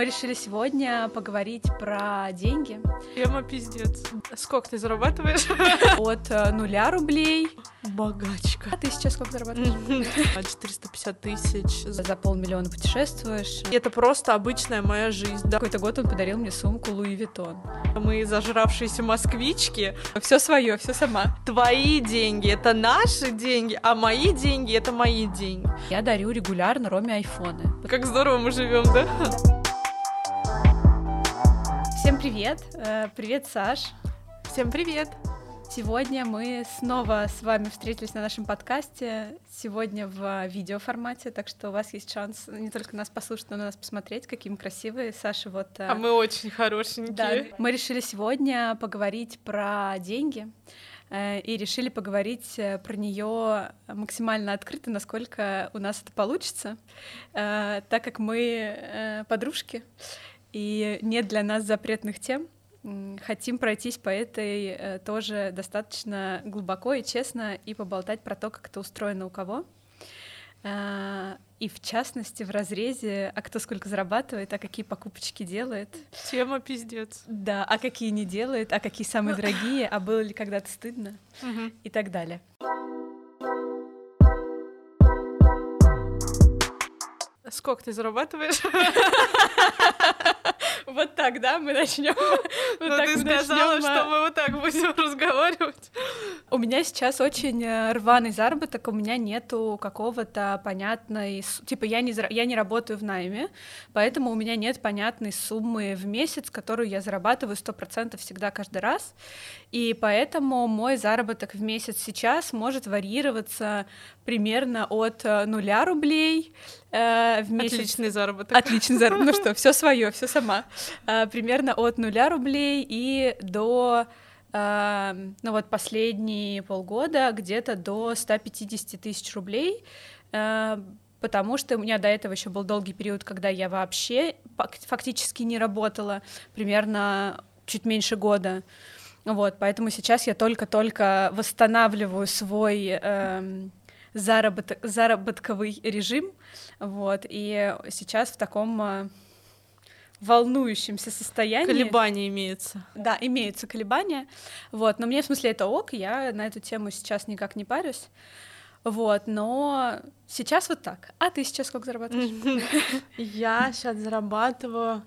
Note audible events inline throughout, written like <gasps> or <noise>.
Мы решили сегодня поговорить про деньги. Тема пиздец. Сколько ты зарабатываешь? <laughs> От э, нуля рублей. Богачка. А ты сейчас сколько зарабатываешь? <laughs> 450 тысяч. За полмиллиона путешествуешь. Это просто обычная моя жизнь. Да. Какой-то год он подарил мне сумку Луи Виттон. Мы зажравшиеся москвички. Все свое, все сама. Твои деньги — это наши деньги, а мои деньги — это мои деньги. Я дарю регулярно Роме айфоны. Как здорово мы живем, да? Всем привет! Э, Привет, Саш! Всем привет! Сегодня мы снова с вами встретились на нашем подкасте. Сегодня в видеоформате, так что у вас есть шанс не только нас послушать, но и на нас посмотреть, какие мы красивые. Саша, вот... э, А мы очень хорошенькие. Да, мы решили сегодня поговорить про деньги э, и решили поговорить про нее максимально открыто, насколько у нас это получится, так как мы подружки и нет для нас запретных тем. Хотим пройтись по этой э, тоже достаточно глубоко и честно и поболтать про то, как это устроено у кого. Э, И в частности в разрезе, а кто сколько зарабатывает, а какие покупочки делает. Тема пиздец. Да, а какие не делает, а какие самые дорогие, а было ли когда-то стыдно и так далее. Сколько ты зарабатываешь? <laughs> Вот так, да, мы начнем. <laughs> Ну, ты сказала, что мы вот так будем <laughs> разговаривать. У меня сейчас очень э, рваный заработок, у меня нету какого-то понятной... Типа я не, я не работаю в найме, поэтому у меня нет понятной суммы в месяц, которую я зарабатываю 100% всегда каждый раз. И поэтому мой заработок в месяц сейчас может варьироваться примерно от э, нуля рублей э, в месяц. Отличный заработок. Отличный заработок. Ну что, все <laughs> свое, все сама. А, Примерно от нуля рублей и до, а, ну вот последние полгода где-то до 150 тысяч рублей, а, потому что у меня до этого еще был долгий период, когда я вообще фак- фактически не работала, примерно чуть меньше года. Вот, поэтому сейчас я только-только восстанавливаю свой эм, заработок, заработковый режим, вот, и сейчас в таком э, волнующемся состоянии. Колебания имеются. Да, имеются колебания, вот, но мне в смысле это ок, я на эту тему сейчас никак не парюсь, вот, но сейчас вот так. А ты сейчас сколько зарабатываешь? <laughs> Я сейчас зарабатываю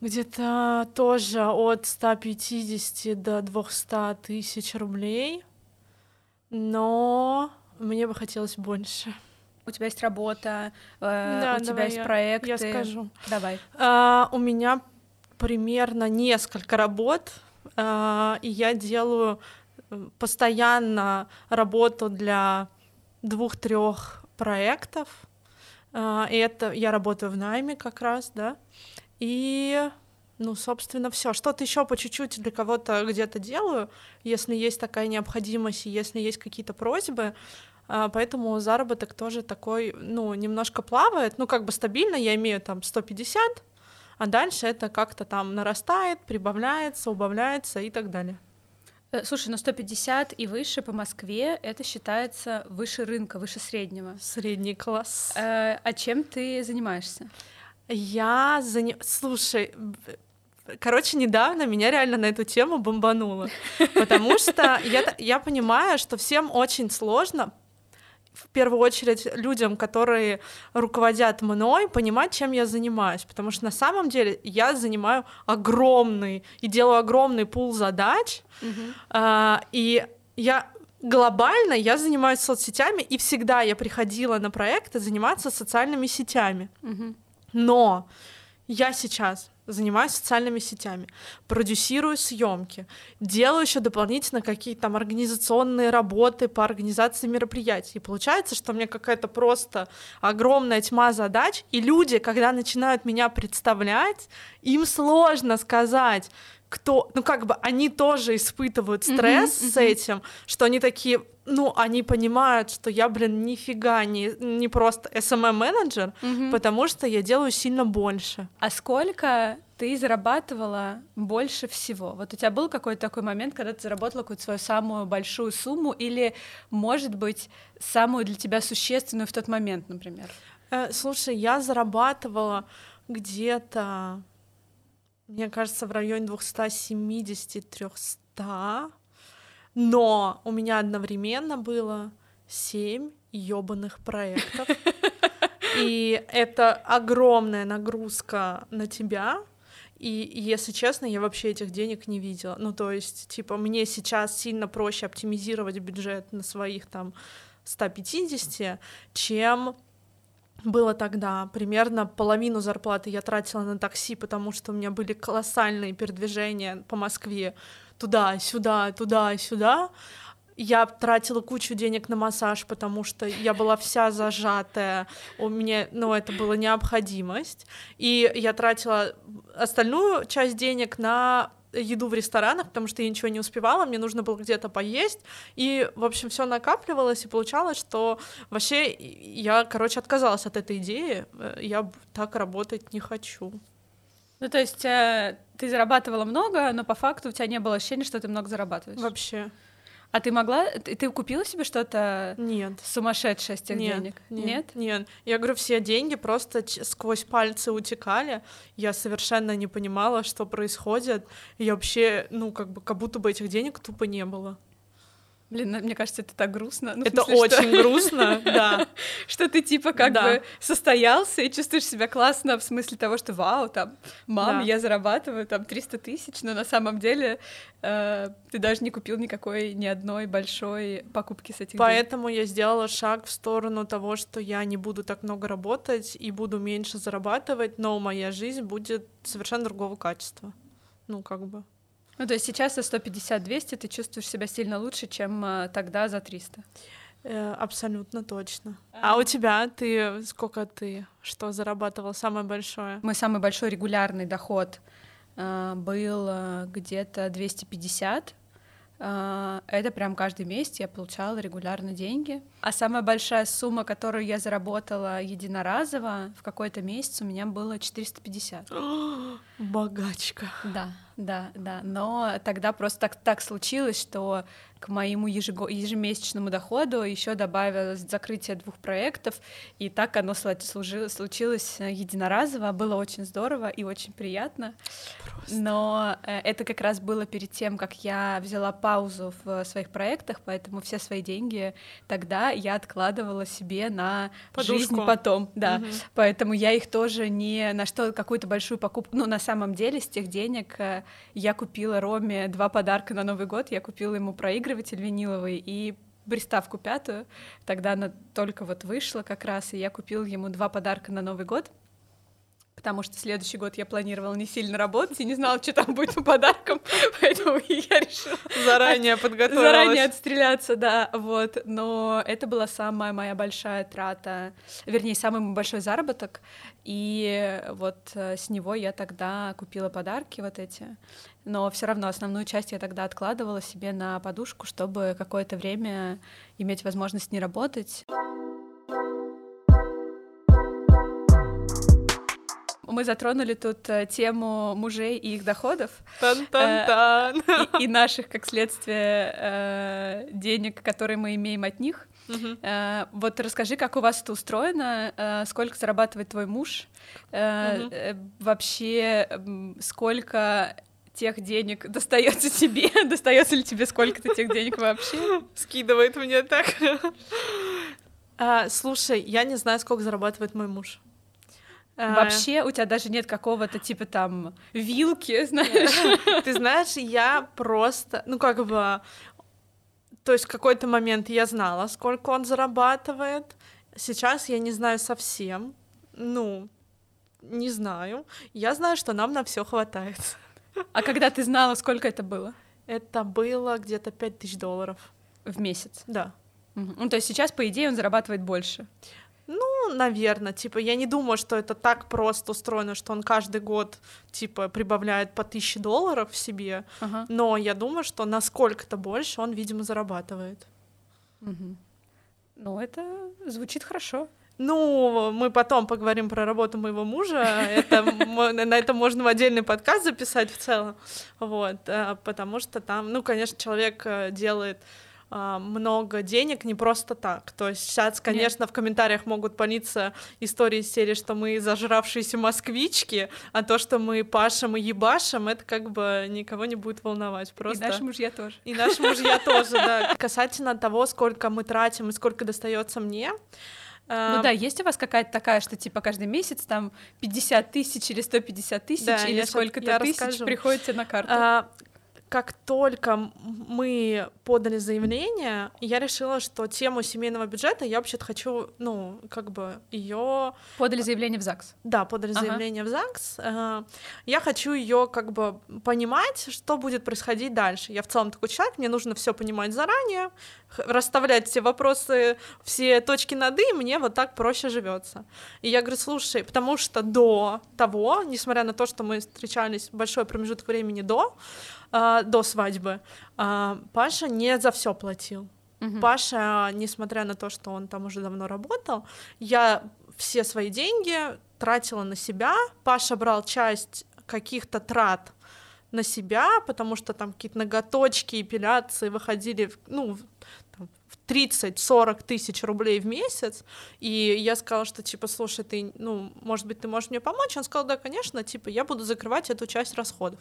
где-то тоже от 150 до 200 тысяч рублей, но мне бы хотелось больше. У тебя есть работа, э, Да, у тебя есть я- проекты. Я скажу. Давай. А, у меня примерно несколько работ, а, и я делаю постоянно работу для двух-трех проектов. А, и это я работаю в найме как раз, да. И ну, собственно, все. Что-то еще по чуть-чуть для кого-то где-то делаю, если есть такая необходимость, и если есть какие-то просьбы. А, Поэтому заработок тоже такой, ну, немножко плавает, ну, как бы стабильно, я имею там 150, а дальше это как-то там нарастает, прибавляется, убавляется и так далее. Э, Слушай, ну 150 и выше по Москве это считается выше рынка, выше среднего. Средний класс. Э, А чем ты занимаешься? Я заня... Слушай, короче, недавно меня реально на эту тему бомбануло, потому что я, я понимаю, что всем очень сложно в первую очередь людям, которые руководят мной, понимать, чем я занимаюсь. Потому что на самом деле я занимаю огромный и делаю огромный пул задач. А, и я глобально я занимаюсь соцсетями, и всегда я приходила на проекты заниматься социальными сетями. Мгм. Но я сейчас занимаюсь социальными сетями, продюсирую съемки, делаю еще дополнительно какие-то там организационные работы по организации мероприятий. И получается, что меня какая-то просто огромная тьма задач, и люди, когда начинают меня представлять, им сложно сказать, кто, ну как бы они тоже испытывают стресс Мгм, с мгм. этим, что они такие, ну они понимают, что я, блин, нифига не, не просто SMM-менеджер, Мгм. потому что я делаю сильно больше. А сколько ты зарабатывала больше всего? Вот у тебя был какой-то такой момент, когда ты заработала какую-то свою самую большую сумму или, может быть, самую для тебя существенную в тот момент, например? Э, слушай, я зарабатывала где-то, мне кажется, в районе 270-300, но у меня одновременно было семь ёбаных проектов. <laughs> И это огромная нагрузка на тебя, и, если честно, я вообще этих денег не видела. Ну, то есть, типа, мне сейчас сильно проще оптимизировать бюджет на своих там 150, чем было тогда. Примерно половину зарплаты я тратила на такси, потому что у меня были колоссальные передвижения по Москве туда-сюда, туда-сюда. Я тратила кучу денег на массаж, потому что я была вся зажатая, у меня, ну, это была необходимость. И я тратила остальную часть денег на еду в ресторанах, потому что я ничего не успевала, мне нужно было где-то поесть, и, в общем, все накапливалось, и получалось, что вообще я, короче, отказалась от этой идеи, я так работать не хочу. Ну, то есть э, ты зарабатывала много, но по факту у тебя не было ощущения, что ты много зарабатываешь? Вообще. А ты могла, ты, ты купила себе что-то нет. сумасшедшее с тех нет, денег? Нет, нет, нет. Я говорю, все деньги просто сквозь пальцы утекали. Я совершенно не понимала, что происходит. Я вообще, ну, как бы, как будто бы этих денег тупо не было. Блин, мне кажется, это так грустно. Ну, это смысле, очень что... грустно, <laughs> да. Что ты типа как да. бы состоялся и чувствуешь себя классно в смысле того, что вау, там, мам, да. я зарабатываю там 300 тысяч, но на самом деле э, ты даже не купил никакой, ни одной большой покупки с этих Поэтому денег. я сделала шаг в сторону того, что я не буду так много работать и буду меньше зарабатывать, но моя жизнь будет совершенно другого качества. Ну, как бы. Ну, то есть сейчас за 150-200 ты чувствуешь себя сильно лучше, чем э, тогда за 300? Э, абсолютно точно. А у тебя ты сколько ты что зарабатывал самое большое? Мой самый большой регулярный доход э, был где-то 250. Э, это прям каждый месяц я получала регулярно деньги. А самая большая сумма, которую я заработала единоразово в какой-то месяц, у меня было 450. <gasps> Богачка. Да, да, да. Но тогда просто так, так случилось, что к моему ежемесячному доходу еще добавилось закрытие двух проектов, и так оно случилось единоразово. Было очень здорово и очень приятно. Просто. Но э, это как раз было перед тем, как я взяла паузу в своих проектах, поэтому все свои деньги тогда я откладывала себе на Подушку. жизнь потом, да. Угу. Поэтому я их тоже не на что какую-то большую покупку. Ну, на самом деле, с тех денег э, я купила Роме два подарка на Новый год. Я купила ему проигрыватель виниловый и приставку пятую. Тогда она только вот вышла как раз, и я купила ему два подарка на Новый год потому что следующий год я планировала не сильно работать и не знала, что там будет по подаркам, <laughs> поэтому я решила заранее подготовилась. Заранее отстреляться, да, вот. Но это была самая моя большая трата, вернее, самый мой большой заработок, и вот э, с него я тогда купила подарки вот эти, но все равно основную часть я тогда откладывала себе на подушку, чтобы какое-то время иметь возможность не работать. Мы затронули тут э, тему мужей и их доходов. Тан-тан-тан. Э, и, и наших, как следствие, э, денег, которые мы имеем от них. Uh-huh. Вот расскажи, как у вас это устроено, сколько зарабатывает твой муж, uh-huh. вообще сколько тех денег <laughs> достается тебе, <laughs> достается ли тебе сколько-то тех денег вообще? Скидывает мне так. А, слушай, я не знаю, сколько зарабатывает мой муж. А. Вообще у тебя даже нет какого-то типа там вилки, знаешь? Ты знаешь, я просто, ну как бы, то есть в какой-то момент я знала, сколько он зарабатывает. Сейчас я не знаю совсем. Ну, не знаю. Я знаю, что нам на все хватает. А когда ты знала, сколько это было? Это было где-то 5000 долларов. В месяц? Да. Ну, то есть сейчас, по идее, он зарабатывает больше. Ну, наверное, типа, я не думаю, что это так просто устроено, что он каждый год, типа, прибавляет по тысяче долларов в себе, ага. но я думаю, что насколько-то больше он, видимо, зарабатывает. Угу. Ну, это звучит хорошо. Ну, мы потом поговорим про работу моего мужа. Это, <laughs> на это можно в отдельный подкаст записать в целом. Вот, э, потому что там, ну, конечно, человек э, делает много денег не просто так. То есть сейчас, конечно, Нет. в комментариях могут палиться истории из серии, что мы зажравшиеся москвички, а то, что мы пашем и ебашем, это как бы никого не будет волновать. Просто... И наши мужья тоже. И наши мужья тоже, да. Касательно того, сколько мы тратим и сколько достается мне, ну да, есть у вас какая-то такая, что типа каждый месяц там 50 тысяч или 150 тысяч да, или сколько-то тысяч расскажу. приходите на карту? А, как только мы подали заявление, я решила, что тему семейного бюджета я вообще-то хочу, ну, как бы ее. Подали заявление в ЗАГС. Да, подали ага. заявление в ЗАГС. Э, я хочу ее как бы понимать, что будет происходить дальше. Я в целом такой человек, мне нужно все понимать заранее, расставлять все вопросы, все точки над «и», мне вот так проще живется. И я говорю, слушай, потому что до того, несмотря на то, что мы встречались большой промежуток времени до, э, до свадьбы, э, Паша не за все платил. Угу. Паша, несмотря на то, что он там уже давно работал, я все свои деньги тратила на себя. Паша брал часть каких-то трат на себя, потому что там какие-то ноготочки, эпиляции выходили, ну, в 30-40 тысяч рублей в месяц, и я сказала, что, типа, слушай, ты, ну, может быть, ты можешь мне помочь? Он сказал, да, конечно, типа, я буду закрывать эту часть расходов.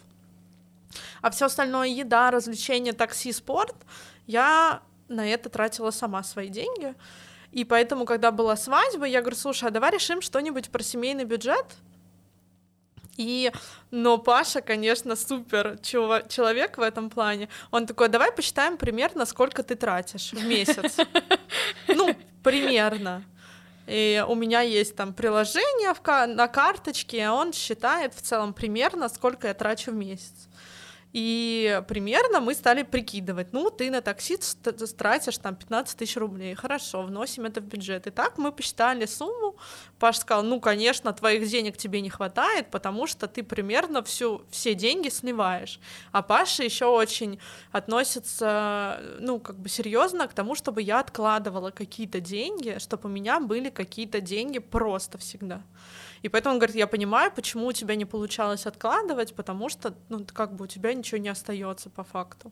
А все остальное, еда, развлечения, такси, спорт, я на это тратила сама свои деньги. И поэтому, когда была свадьба, я говорю, слушай, а давай решим что-нибудь про семейный бюджет, и, но Паша, конечно, супер человек в этом плане. Он такой, давай посчитаем примерно, сколько ты тратишь в месяц. Ну, примерно. И у меня есть там приложение на карточке, а он считает в целом примерно, сколько я трачу в месяц. И примерно мы стали прикидывать, ну, ты на такси тратишь там 15 тысяч рублей, хорошо, вносим это в бюджет. И так мы посчитали сумму, Паш сказал, ну, конечно, твоих денег тебе не хватает, потому что ты примерно всю, все деньги сливаешь. А Паша еще очень относится, ну, как бы серьезно к тому, чтобы я откладывала какие-то деньги, чтобы у меня были какие-то деньги просто всегда. И поэтому он говорит, я понимаю, почему у тебя не получалось откладывать, потому что, ну, как бы у тебя ничего не остается по факту.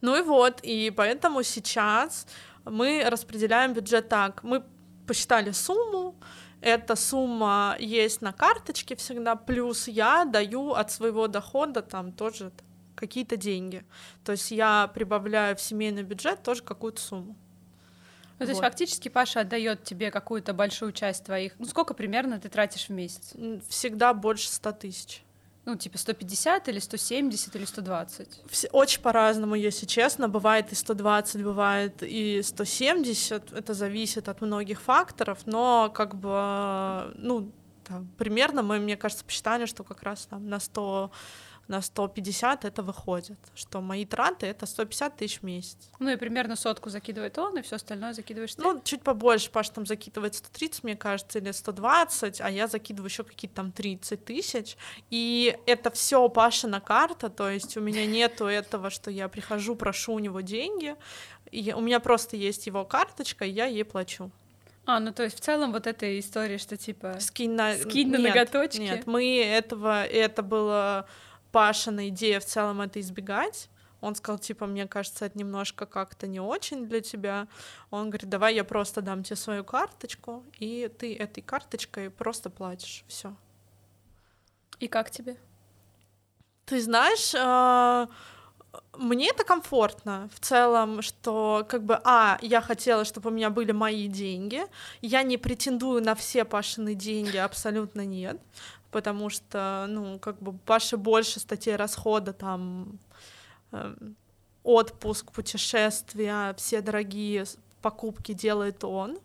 Ну и вот, и поэтому сейчас мы распределяем бюджет так. Мы посчитали сумму, эта сумма есть на карточке всегда, плюс я даю от своего дохода там тоже какие-то деньги. То есть я прибавляю в семейный бюджет тоже какую-то сумму. Ну, то есть фактически Паша отдает тебе какую-то большую часть твоих. Ну, сколько примерно ты тратишь в месяц? Всегда больше 100 тысяч. Ну, типа 150 или 170 или 120? Все, очень по-разному, если честно. Бывает и 120, бывает и 170. Это зависит от многих факторов, но как бы, ну, там, примерно мы, мне кажется, посчитали, что как раз там на 100 на 150 это выходит, что мои траты это 150 тысяч в месяц. Ну и примерно сотку закидывает он, и все остальное закидываешь ты? Ну, чуть побольше, Паш там закидывает 130, мне кажется, или 120, а я закидываю еще какие-то там 30 тысяч, и это все Пашина карта, то есть у меня нету этого, что я прихожу, прошу у него деньги, и у меня просто есть его карточка, и я ей плачу. А, ну то есть в целом вот эта история, что типа скинь на, скинь на нет, ноготочки. Нет, мы этого, это было Пашина идея в целом это избегать. Он сказал, типа, мне кажется, это немножко как-то не очень для тебя. Он говорит, давай я просто дам тебе свою карточку, и ты этой карточкой просто платишь. Все. И как тебе? Ты знаешь, э, мне это комфортно в целом, что как бы, а, я хотела, чтобы у меня были мои деньги, я не претендую на все Пашины деньги, абсолютно нет, потому что, ну, как бы Паше больше статей расхода, там, э, отпуск, путешествия, все дорогие покупки делает он.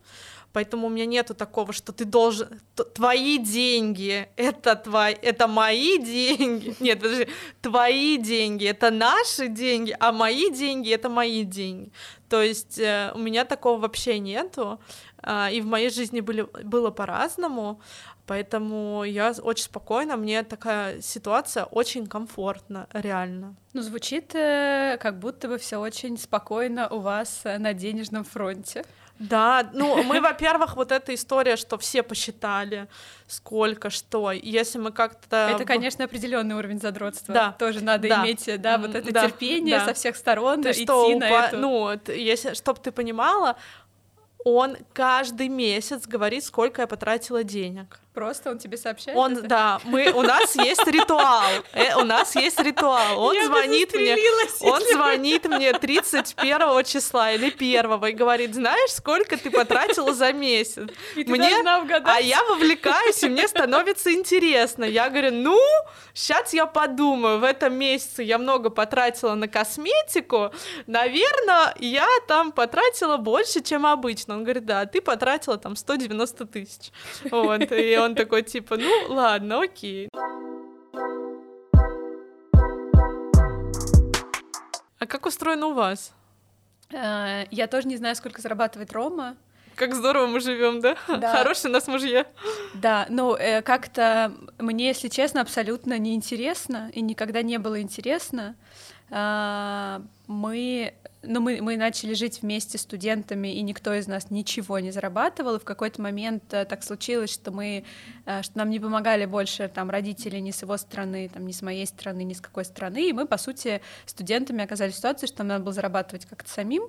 Поэтому у меня нету такого, что ты должен... Твои деньги — это, твои, это мои деньги. <laughs> Нет, подожди. Твои деньги — это наши деньги, а мои деньги — это мои деньги. То есть э, у меня такого вообще нету. Э, и в моей жизни были, было по-разному. Поэтому я очень спокойна, мне такая ситуация очень комфортна, реально. Ну, звучит, э, как будто бы все очень спокойно у вас э, на денежном фронте. Да, ну мы, <laughs> во-первых, вот эта история, что все посчитали, сколько, что. Если мы как-то... Это, конечно, определенный уровень задротства. Да. Тоже надо да. иметь, да, вот это да. терпение да. со всех сторон, ты идти что, на по... эту... Ну, если, чтобы ты понимала, он каждый месяц говорит, сколько я потратила денег. Просто он тебе сообщает? Он, это? да, мы, у нас есть ритуал, э, у нас есть ритуал. Он я звонит мне, он звонит мне 31 числа или 1 и говорит, знаешь, сколько ты потратила за месяц? И мне. А я вовлекаюсь, и мне становится интересно. Я говорю, ну, сейчас я подумаю, в этом месяце я много потратила на косметику, наверное, я там потратила больше, чем обычно. Он говорит, да, ты потратила там 190 тысяч. Вот, и он такой, типа, ну, ладно, окей. А как устроено у вас? Э, я тоже не знаю, сколько зарабатывает Рома. Как здорово мы живем, да? да? Хорошие у нас мужья. Да, ну э, как-то мне, если честно, абсолютно неинтересно и никогда не было интересно. А, мы ну, мы, мы начали жить вместе с студентами, и никто из нас ничего не зарабатывал, и в какой-то момент э, так случилось, что мы, э, что нам не помогали больше там родители ни с его стороны, там, ни с моей стороны, ни с какой стороны, и мы, по сути, студентами оказались в ситуации, что нам надо было зарабатывать как-то самим,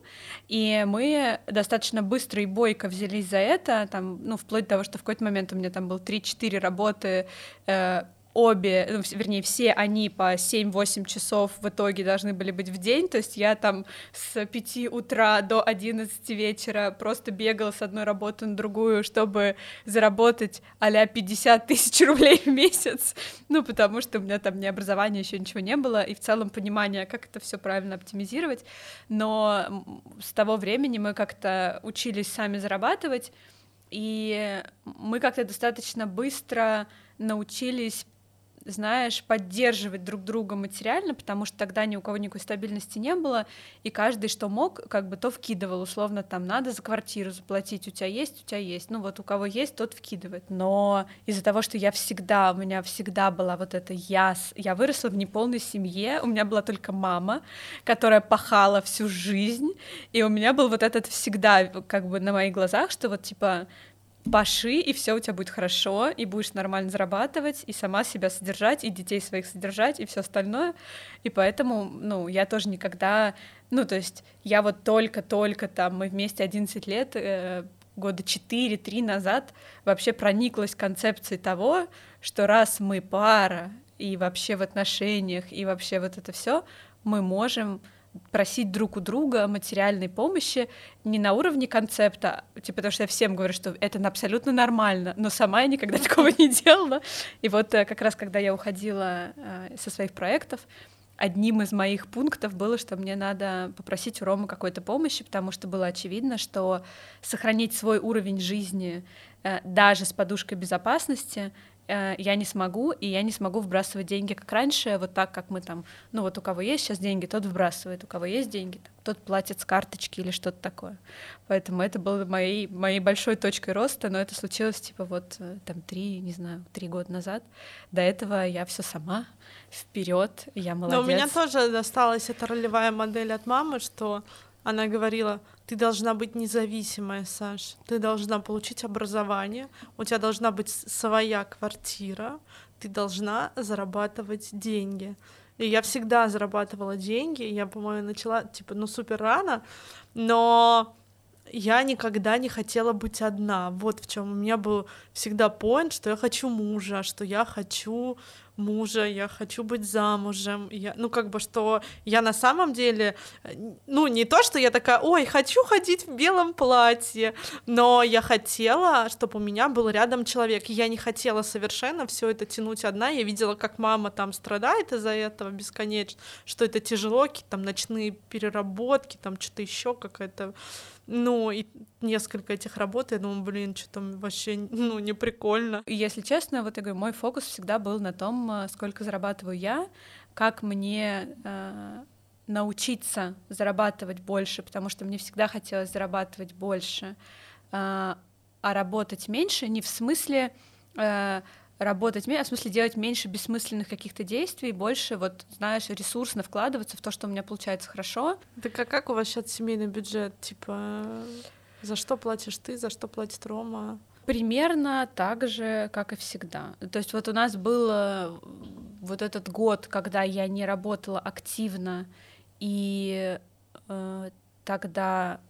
и мы достаточно быстро и бойко взялись за это, там, ну, вплоть до того, что в какой-то момент у меня там было 3-4 работы, э, обе, ну, вернее, все они по 7-8 часов в итоге должны были быть в день, то есть я там с 5 утра до 11 вечера просто бегала с одной работы на другую, чтобы заработать а 50 тысяч рублей в месяц, ну, потому что у меня там ни образования еще ничего не было, и в целом понимания, как это все правильно оптимизировать, но с того времени мы как-то учились сами зарабатывать, и мы как-то достаточно быстро научились знаешь, поддерживать друг друга материально, потому что тогда ни у кого никакой стабильности не было, и каждый, что мог, как бы то вкидывал, условно, там, надо за квартиру заплатить, у тебя есть, у тебя есть, ну вот у кого есть, тот вкидывает. Но из-за того, что я всегда, у меня всегда была вот эта я, я выросла в неполной семье, у меня была только мама, которая пахала всю жизнь, и у меня был вот этот всегда, как бы на моих глазах, что вот, типа, паши, и все у тебя будет хорошо, и будешь нормально зарабатывать, и сама себя содержать, и детей своих содержать, и все остальное. И поэтому, ну, я тоже никогда, ну, то есть я вот только-только там, мы вместе 11 лет, э, года 4-3 назад вообще прониклась концепцией того, что раз мы пара, и вообще в отношениях, и вообще вот это все, мы можем просить друг у друга материальной помощи не на уровне концепта, типа, потому что я всем говорю, что это абсолютно нормально, но сама я никогда такого не делала. И вот э, как раз, когда я уходила э, со своих проектов, одним из моих пунктов было, что мне надо попросить у Ромы какой-то помощи, потому что было очевидно, что сохранить свой уровень жизни э, даже с подушкой безопасности я не смогу, и я не смогу вбрасывать деньги, как раньше, вот так, как мы там, ну вот у кого есть сейчас деньги, тот вбрасывает, у кого есть деньги, тот платит с карточки или что-то такое. Поэтому это было моей, моей большой точкой роста, но это случилось типа вот э, там три, не знаю, три года назад. До этого я все сама, вперед, я молодец. Но у меня тоже досталась эта ролевая модель от мамы, что она говорила, ты должна быть независимая, Саш, ты должна получить образование, у тебя должна быть своя квартира, ты должна зарабатывать деньги. И я всегда зарабатывала деньги, я, по-моему, начала, типа, ну, супер рано, но я никогда не хотела быть одна. Вот в чем у меня был всегда поинт, что я хочу мужа, что я хочу мужа, я хочу быть замужем, я, ну как бы что я на самом деле, ну не то, что я такая, ой, хочу ходить в белом платье, но я хотела, чтобы у меня был рядом человек, я не хотела совершенно все это тянуть одна, я видела, как мама там страдает из-за этого бесконечно, что это тяжело, какие там ночные переработки, там что-то еще какая-то ну, и несколько этих работ, я думаю, блин, что там вообще, ну, не прикольно. И если честно, вот я говорю, мой фокус всегда был на том, э, сколько зарабатываю я, как мне э, научиться зарабатывать больше, потому что мне всегда хотелось зарабатывать больше, э, а работать меньше не в смысле э, работать а в смысле делать меньше бессмысленных каких-то действий, больше, вот, знаешь, ресурсно вкладываться в то, что у меня получается хорошо. Так а как у вас сейчас семейный бюджет, типа... За что платишь ты, за что платит Рома? Примерно так же, как и всегда. То есть вот у нас был э, вот этот год, когда я не работала активно, и э, тогда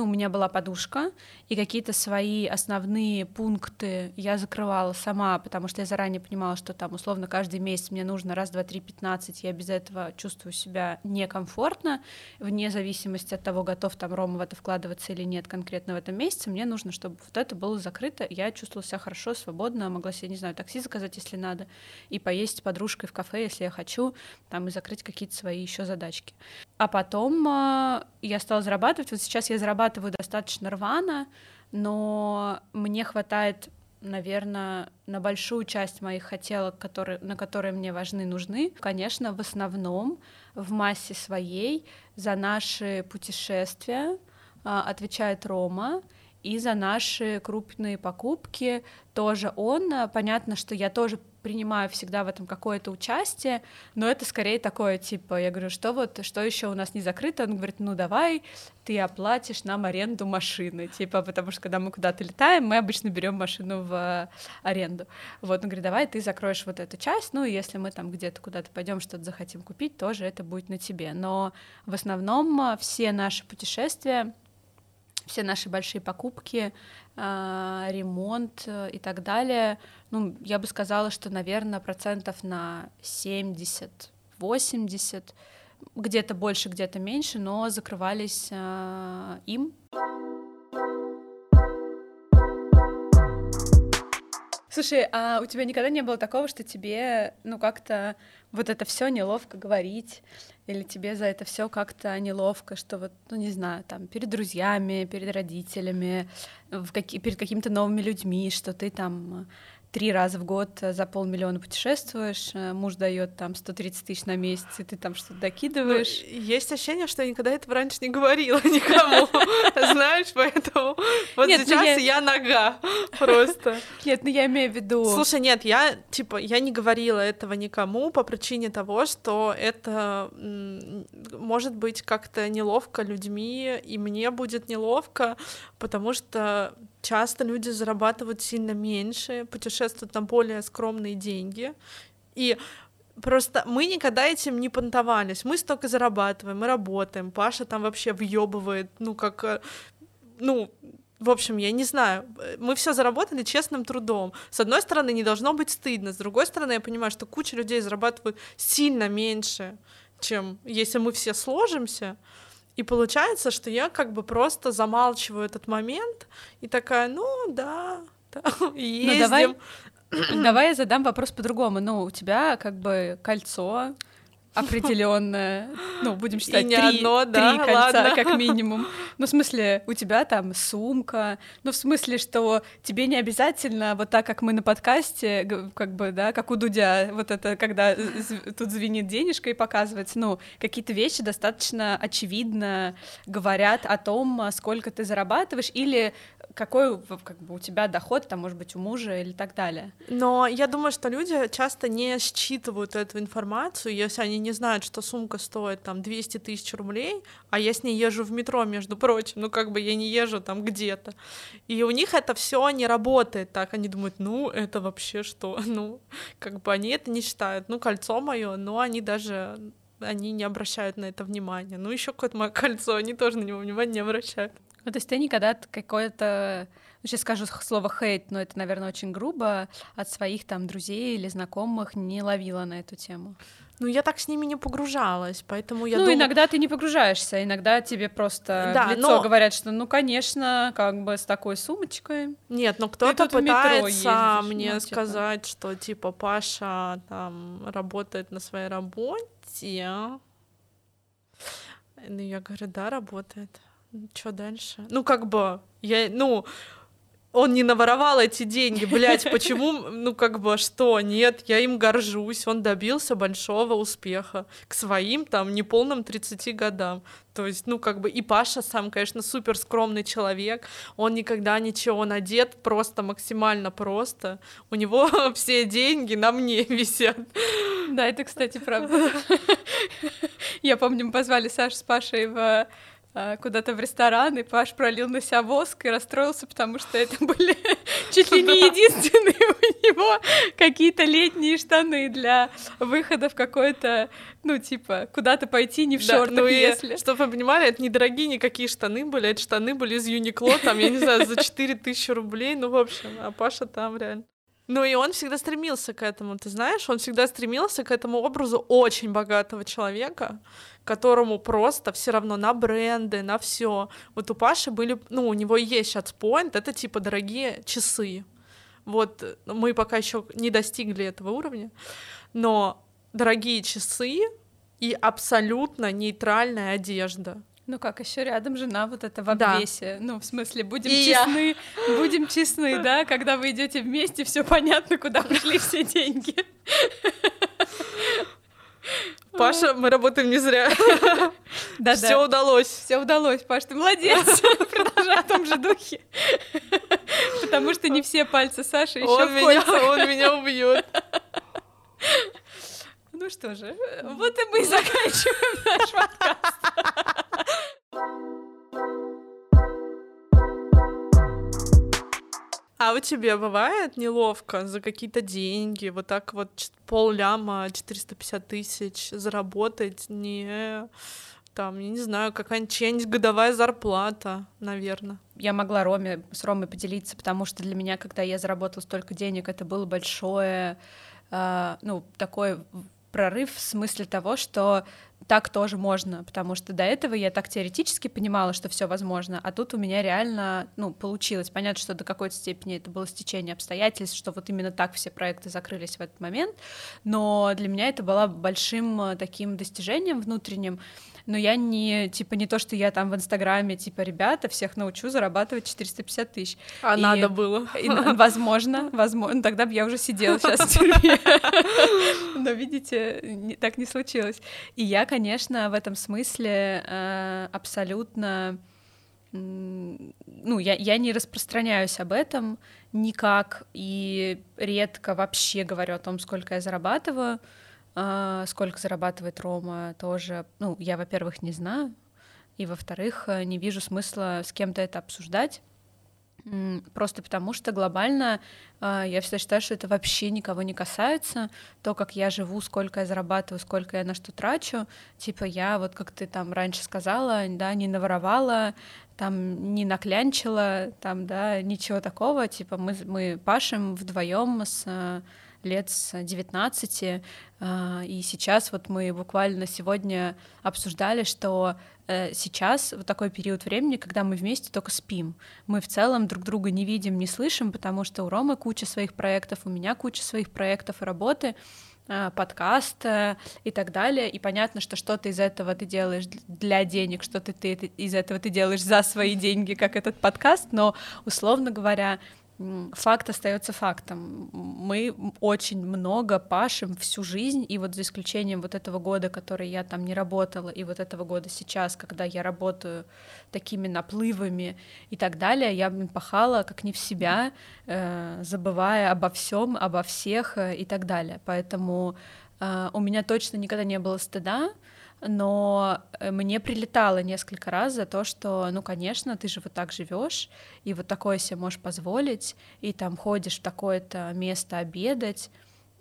ну, у меня была подушка, и какие-то свои основные пункты я закрывала сама, потому что я заранее понимала, что там условно каждый месяц мне нужно раз, два, три, пятнадцать, я без этого чувствую себя некомфортно, вне зависимости от того, готов там Рома в это вкладываться или нет конкретно в этом месяце, мне нужно, чтобы вот это было закрыто, я чувствовала себя хорошо, свободно, могла себе, не знаю, такси заказать, если надо, и поесть с подружкой в кафе, если я хочу, там, и закрыть какие-то свои еще задачки. А потом э, я стала зарабатывать, вот сейчас я зарабатываю зарабатываю достаточно рвано, но мне хватает наверное, на большую часть моих хотелок, которые, на которые мне важны, нужны. Конечно, в основном в массе своей за наши путешествия а, отвечает Рома, и за наши крупные покупки тоже он. Понятно, что я тоже принимаю всегда в этом какое-то участие, но это скорее такое, типа, я говорю, что вот, что еще у нас не закрыто? Он говорит, ну давай ты оплатишь нам аренду машины, типа, потому что когда мы куда-то летаем, мы обычно берем машину в аренду. Вот, он говорит, давай ты закроешь вот эту часть, ну, и если мы там где-то куда-то пойдем что-то захотим купить, тоже это будет на тебе. Но в основном а, все наши путешествия все наши большие покупки, а, ремонт э, и так далее, ну, я бы сказала, что, наверное, процентов на 70-80, где-то больше, где-то меньше, но закрывались э, им. Слушай, а у тебя никогда не было такого, что тебе, ну, как-то вот это все неловко говорить, или тебе за это все как-то неловко, что вот, ну, не знаю, там, перед друзьями, перед родителями, в каки- перед какими-то новыми людьми, что ты там три раза в год за полмиллиона путешествуешь, э, муж дает там 130 тысяч на месяц, и ты там что-то докидываешь. Ну, есть ощущение, что я никогда этого раньше не говорила <laughs> никому, <laughs> знаешь, поэтому вот ну сейчас я... я нога просто. Нет, ну я имею в виду... Слушай, нет, я, типа, я не говорила этого никому по причине того, что это может быть как-то неловко людьми, и мне будет неловко, потому что часто люди зарабатывают сильно меньше, путешествуют на более скромные деньги. И Просто мы никогда этим не понтовались. Мы столько зарабатываем, мы работаем. Паша там вообще въебывает, ну, как, э, ну, в общем, я не знаю. Мы все заработали честным трудом. С одной стороны, не должно быть стыдно. С другой стороны, я понимаю, что куча людей зарабатывают сильно меньше, чем если мы все сложимся. И получается, что я как бы просто замалчиваю этот момент и такая, ну да, <laughs> да ездим. Ну, давай, <clears throat> давай я задам вопрос по-другому. Ну, у тебя как бы кольцо, определенное, ну, будем считать, три, одно, да, три кольца, ладно. как минимум. Ну, в смысле, у тебя там сумка, ну, в смысле, что тебе не обязательно, вот так, как мы на подкасте, как бы, да, как у Дудя, вот это, когда тут звенит денежка и показывается, ну, какие-то вещи достаточно очевидно говорят о том, сколько ты зарабатываешь, или какой как бы, у тебя доход, там, может быть, у мужа или так далее. Но я думаю, что люди часто не считывают эту информацию, если они не знают, что сумка стоит там 200 тысяч рублей, а я с ней езжу в метро, между прочим, ну как бы я не езжу там где-то. И у них это все не работает так, они думают, ну это вообще что, <laughs> ну как бы они это не считают, ну кольцо мое, но они даже они не обращают на это внимания. Ну, еще какое-то мое <laughs> кольцо, они тоже на него внимания не обращают. Ну, то есть ты никогда какое-то, ну, сейчас скажу слово хейт, но это, наверное, очень грубо, от своих там друзей или знакомых не ловила на эту тему? Ну, я так с ними не погружалась, поэтому я Ну, дум... иногда ты не погружаешься, иногда тебе просто да, в лицо но... говорят, что, ну, конечно, как бы с такой сумочкой. Нет, но кто-то пытается мне ну, сказать, что, типа, Паша там работает на своей работе. Ну, я говорю, да, работает. Что дальше? Ну, как бы, я, ну, он не наворовал эти деньги, блядь, почему, ну как бы, что, нет, я им горжусь, он добился большого успеха к своим там неполным 30 годам, то есть, ну как бы, и Паша сам, конечно, супер скромный человек, он никогда ничего надет, просто максимально просто, у него <laughs> все деньги на мне <laughs> висят. Да, это, кстати, правда. <laughs> Я помню, мы позвали Сашу с Пашей в а, куда-то в ресторан, и Паш пролил на себя воск и расстроился, потому что это <laughs> были чуть ли не единственные у него какие-то летние штаны для выхода в какой-то, ну, типа, куда-то пойти не в да, шортах, ну если. Чтобы вы понимали, это недорогие никакие штаны были, эти штаны были из Юникло, там, я не знаю, за 4000 рублей, ну, в общем, а Паша там реально. Ну и он всегда стремился к этому, ты знаешь, он всегда стремился к этому образу очень богатого человека, которому просто все равно на бренды, на все. Вот у Паши были, ну, у него есть шатспоинт, это типа дорогие часы. Вот мы пока еще не достигли этого уровня, но дорогие часы и абсолютно нейтральная одежда. Ну как, еще рядом жена вот это в обвесе. Да. Ну, в смысле, будем и честны, я. будем честны, <laughs> да, когда вы идете вместе, все понятно, куда пошли все деньги. <laughs> Паша, мы работаем не зря. <laughs> Да, Все удалось. Все удалось, Паш, ты молодец. Продолжай в том же духе. Потому что не все пальцы Саши еще он меня, он меня убьет. Ну что же, вот и мы заканчиваем наш подкаст. А у тебя бывает неловко за какие-то деньги, вот так вот пол ляма, 450 тысяч заработать, не там, я не знаю, какая-нибудь чья-нибудь годовая зарплата, наверное. Я могла Роме, с Ромой поделиться, потому что для меня, когда я заработала столько денег, это было большое, э, ну, такой прорыв в смысле того, что так тоже можно, потому что до этого я так теоретически понимала, что все возможно, а тут у меня реально, ну, получилось. Понятно, что до какой-то степени это было стечение обстоятельств, что вот именно так все проекты закрылись в этот момент, но для меня это было большим э, таким достижением внутренним, но я не, типа, не то, что я там в Инстаграме, типа, ребята, всех научу зарабатывать 450 тысяч. А и, надо было. И, возможно, возможно, тогда бы я уже сидела сейчас в тюрьме. <laughs> Но, видите, так не случилось. И я, конечно, в этом смысле э, абсолютно ну, я, я не распространяюсь об этом никак и редко вообще говорю о том, сколько я зарабатываю. А, сколько зарабатывает Рома, тоже, ну, я, во-первых, не знаю, и, во-вторых, э, не вижу смысла с кем-то это обсуждать, Просто потому что глобально э, я всегда считаю, что это вообще никого не касается. То, как я живу, сколько я зарабатываю, сколько я на что трачу. Типа я, вот как ты там раньше сказала, да, не наворовала, там не наклянчила, там, да, ничего такого. Типа мы, мы пашем вдвоем с э, лет с 19, а, и сейчас вот мы буквально сегодня обсуждали, что сейчас вот такой период времени, когда мы вместе только спим. Мы в целом друг друга не видим, не слышим, потому что у Ромы куча своих проектов, у меня куча своих проектов и работы, а, подкаст э, и так далее. И понятно, что что-то из этого ты делаешь для денег, что-то ты из этого ты делаешь за свои деньги, как этот подкаст, но, условно говоря, факт остается фактом. Мы очень много пашем всю жизнь, и вот за исключением вот этого года, который я там не работала, и вот этого года сейчас, когда я работаю такими наплывами и так далее, я пахала как не в себя, э, забывая обо всем, обо всех э, и так далее. Поэтому э, у меня точно никогда не было стыда, но э, мне прилетало несколько раз за то, что, ну, конечно, ты же вот так живешь, и вот такое себе можешь позволить, и там ходишь в такое-то место обедать,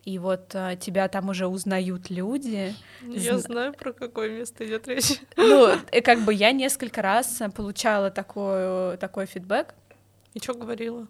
и вот а, тебя там уже узнают люди. Я Зна... знаю, про какое место идет речь. <laughs> Ну, и как бы я несколько раз получала такой, такой фидбэк. И что говорила?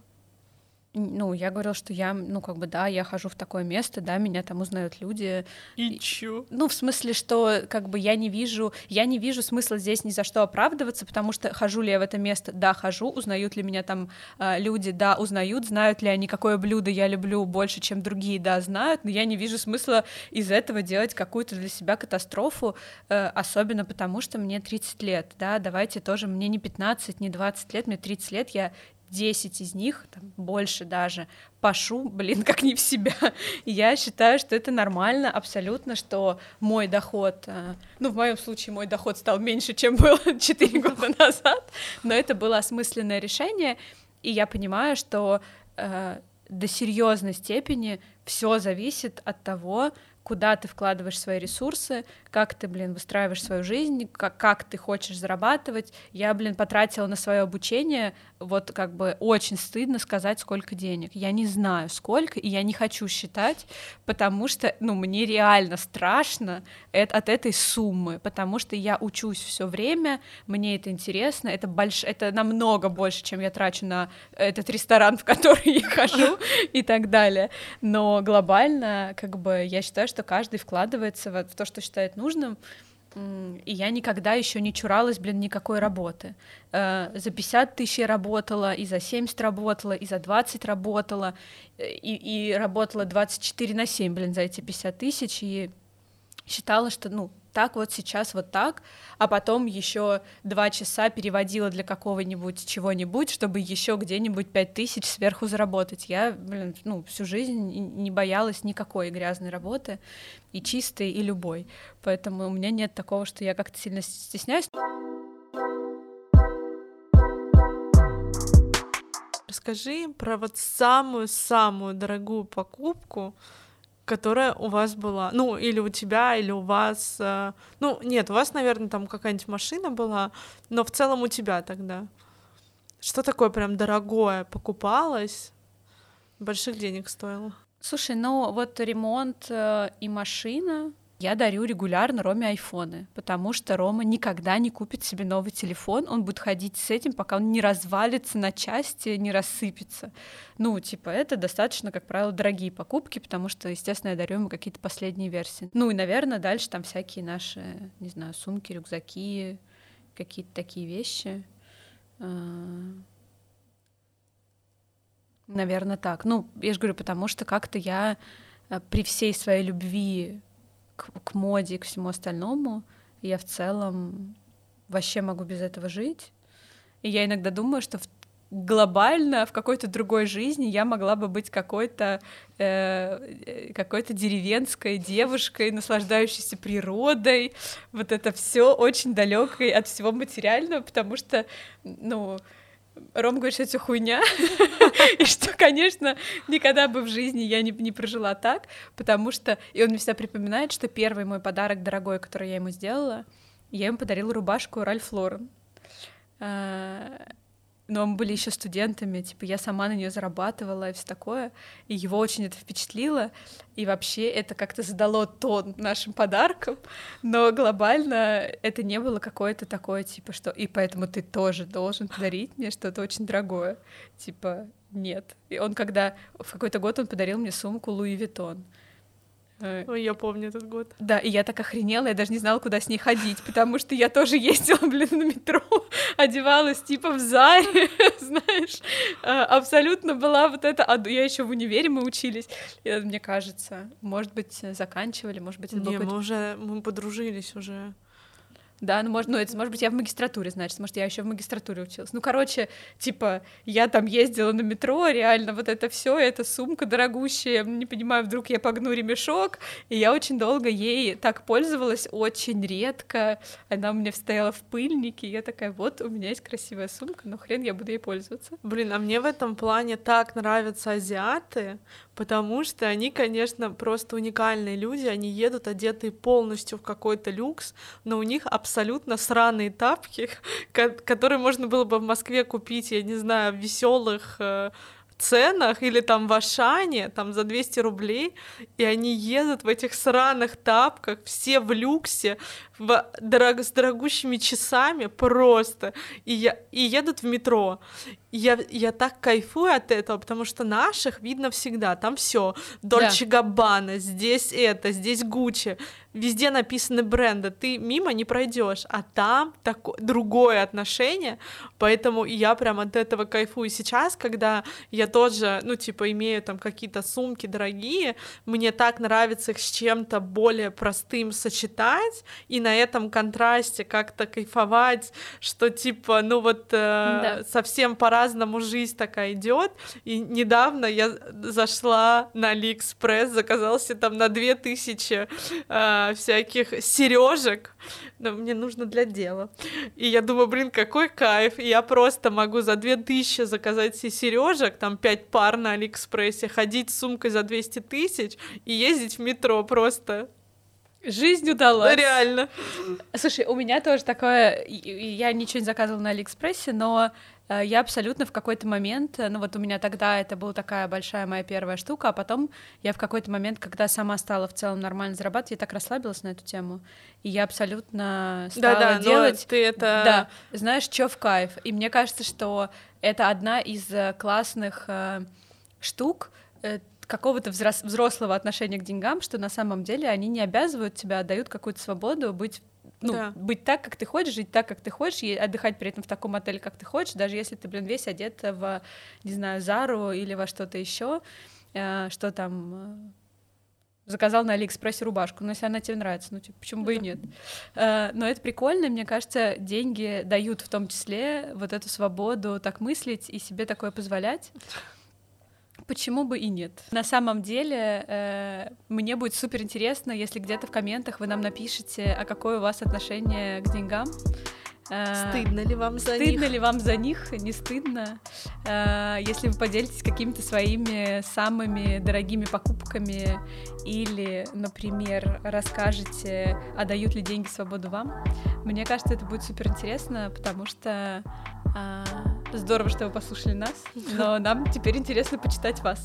Ну, я говорила, что я, ну, как бы, да, я хожу в такое место, да, меня там узнают люди. И чё? Ну, в смысле, что, как бы, я не вижу, я не вижу смысла здесь ни за что оправдываться, потому что хожу ли я в это место, да, хожу, узнают ли меня там э, люди, да, узнают, знают ли они, какое блюдо я люблю больше, чем другие, да, знают, но я не вижу смысла из этого делать какую-то для себя катастрофу, э, особенно потому, что мне 30 лет, да, давайте тоже, мне не 15, не 20 лет, мне 30 лет, я 10 из них, там, больше даже, пашу, блин, как не в себя. Я считаю, что это нормально абсолютно, что мой доход, э, ну, в моем случае мой доход стал меньше, чем был <laughs> 4 года назад, но это было осмысленное решение, и я понимаю, что э, до серьезной степени все зависит от того, куда ты вкладываешь свои ресурсы, как ты, блин, выстраиваешь свою жизнь, как, как ты хочешь зарабатывать. Я, блин, потратила на свое обучение, вот как бы очень стыдно сказать, сколько денег. Я не знаю, сколько, и я не хочу считать, потому что, ну, мне реально страшно от этой суммы, потому что я учусь все время, мне это интересно, это больш... это намного больше, чем я трачу на этот ресторан, в который я <laughs> хожу и так далее. Но глобально, как бы, я считаю, что каждый вкладывается в то, что считает нужным, и я никогда еще не чуралась, блин, никакой работы. Э, за 50 тысяч я работала, и за 70 работала, и за 20 работала, э, и, и работала 24 на 7, блин, за эти 50 тысяч, и считала, что, ну, так вот сейчас вот так, а потом еще два часа переводила для какого-нибудь чего-нибудь, чтобы еще где-нибудь пять тысяч сверху заработать. Я, блин, ну, всю жизнь не боялась никакой грязной работы, и чистой, и любой. Поэтому у меня нет такого, что я как-то сильно стесняюсь. Расскажи про вот самую-самую дорогую покупку, которая у вас была, ну, или у тебя, или у вас, э, ну, нет, у вас, наверное, там какая-нибудь машина была, но в целом у тебя тогда. Что такое прям дорогое покупалось, больших денег стоило? Слушай, ну вот ремонт э, и машина, я дарю регулярно Роме айфоны, потому что Рома никогда не купит себе новый телефон, он будет ходить с этим, пока он не развалится на части, не рассыпется. Ну, типа, это достаточно, как правило, дорогие покупки, потому что, естественно, я дарю ему какие-то последние версии. Ну и, наверное, дальше там всякие наши, не знаю, сумки, рюкзаки, какие-то такие вещи. А, наверное, так. Ну, я же говорю, потому что как-то я э, при всей своей любви к, к моде и к всему остальному, я в целом вообще могу без этого жить. И я иногда думаю, что в глобально в какой-то другой жизни я могла бы быть какой-то э, какой-то деревенской девушкой, наслаждающейся природой, вот это все очень далекой от всего материального, потому что, ну, Ром говорит, что это хуйня, <laughs> и что, конечно, никогда бы в жизни я не, не прожила так, потому что... И он мне всегда припоминает, что первый мой подарок дорогой, который я ему сделала, я ему подарила рубашку Ральф Лорен. Но мы были еще студентами, типа я сама на нее зарабатывала и все такое, и его очень это впечатлило, и вообще это как-то задало тон нашим подаркам, но глобально это не было какое-то такое, типа, что и поэтому ты тоже должен подарить мне что-то очень дорогое, типа, нет. И он когда в какой-то год он подарил мне сумку Луи Виттон, Э, Ой, я помню этот год. Да, и я так охренела, я даже не знала, куда с ней ходить, потому что я тоже ездила, блин, на метро, <laughs> одевалась типа в Заре, <laughs> знаешь, а, абсолютно была вот эта... А я еще в универе мы учились, и, мне кажется, может быть, заканчивали, может быть, это Не, мы уже, мы подружились уже. Да, ну, может, ну, это, может быть, я в магистратуре, значит, может, я еще в магистратуре училась. Ну, короче, типа, я там ездила на метро, реально, вот это все, эта сумка дорогущая, не понимаю, вдруг я погну ремешок, и я очень долго ей так пользовалась, очень редко, она у меня стояла в пыльнике, и я такая, вот, у меня есть красивая сумка, но хрен я буду ей пользоваться. Блин, а мне в этом плане так нравятся азиаты, потому что они, конечно, просто уникальные люди, они едут одетые полностью в какой-то люкс, но у них абсолютно сраные тапки, <laughs> которые можно было бы в Москве купить, я не знаю, в веселых э, ценах или там в Ашане, там за 200 рублей, и они едут в этих сраных тапках, все в люксе, в дорог... с дорогущими часами просто, и, я... и едут в метро. Я, я так кайфую от этого, потому что наших видно всегда, там все, Дольче Габбана, здесь это, здесь Гуччи, везде написаны бренды, ты мимо не пройдешь, а там такое другое отношение, поэтому я прям от этого кайфую. Сейчас, когда я тоже, ну, типа, имею там какие-то сумки дорогие, мне так нравится их с чем-то более простым сочетать и на этом контрасте как-то кайфовать, что типа, ну вот э, да. совсем по-разному жизнь такая идет. И недавно я зашла на Алиэкспресс, заказала себе там на 2000 э, всяких сережек, но мне нужно для дела. И я думаю, блин, какой кайф, и я просто могу за 2000 заказать себе сережек, там 5 пар на Алиэкспрессе, ходить с сумкой за 200 тысяч и ездить в метро просто. Жизнь удалась. Реально. Слушай, у меня тоже такое... Я ничего не заказывала на Алиэкспрессе, но э, я абсолютно в какой-то момент, э, ну вот у меня тогда это была такая большая моя первая штука, а потом я в какой-то момент, когда сама стала в целом нормально зарабатывать, я так расслабилась на эту тему, и я абсолютно стала да, да, делать... ты это... Да, знаешь, что в кайф. И мне кажется, что это одна из э, классных штук, какого-то взрослого отношения к деньгам, что на самом деле они не обязывают тебя, а дают какую-то свободу быть ну, да. быть так, как ты хочешь, жить так, как ты хочешь, и отдыхать при этом в таком отеле, как ты хочешь, даже если ты, блин, весь одет в, не знаю, Зару или во что-то еще, э, что там э, заказал на Алиэкспрессе рубашку, но если она тебе нравится, ну, типа, почему бы и нет. Э, но это прикольно, мне кажется, деньги дают в том числе вот эту свободу так мыслить и себе такое позволять. Почему бы и нет? На самом деле, э, мне будет супер интересно, если где-то в комментах вы нам напишите, а какое у вас отношение к деньгам. Стыдно ли вам за стыдно них? Стыдно ли вам за них? Не стыдно. Э, если вы поделитесь какими-то своими самыми дорогими покупками или, например, расскажете, а дают ли деньги свободу вам, мне кажется, это будет супер интересно, потому что а, здорово, что вы послушали нас, но <laughs> нам теперь интересно почитать вас.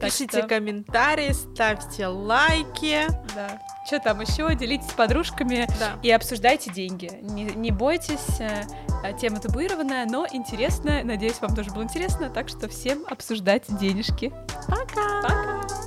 Так Пишите что... комментарии, ставьте лайки. Да. Что там еще? Делитесь с подружками да. и обсуждайте деньги. Не, не бойтесь, э, тема табуированная, но интересная. Надеюсь, вам тоже было интересно. Так что всем обсуждать денежки. Пока! Пока!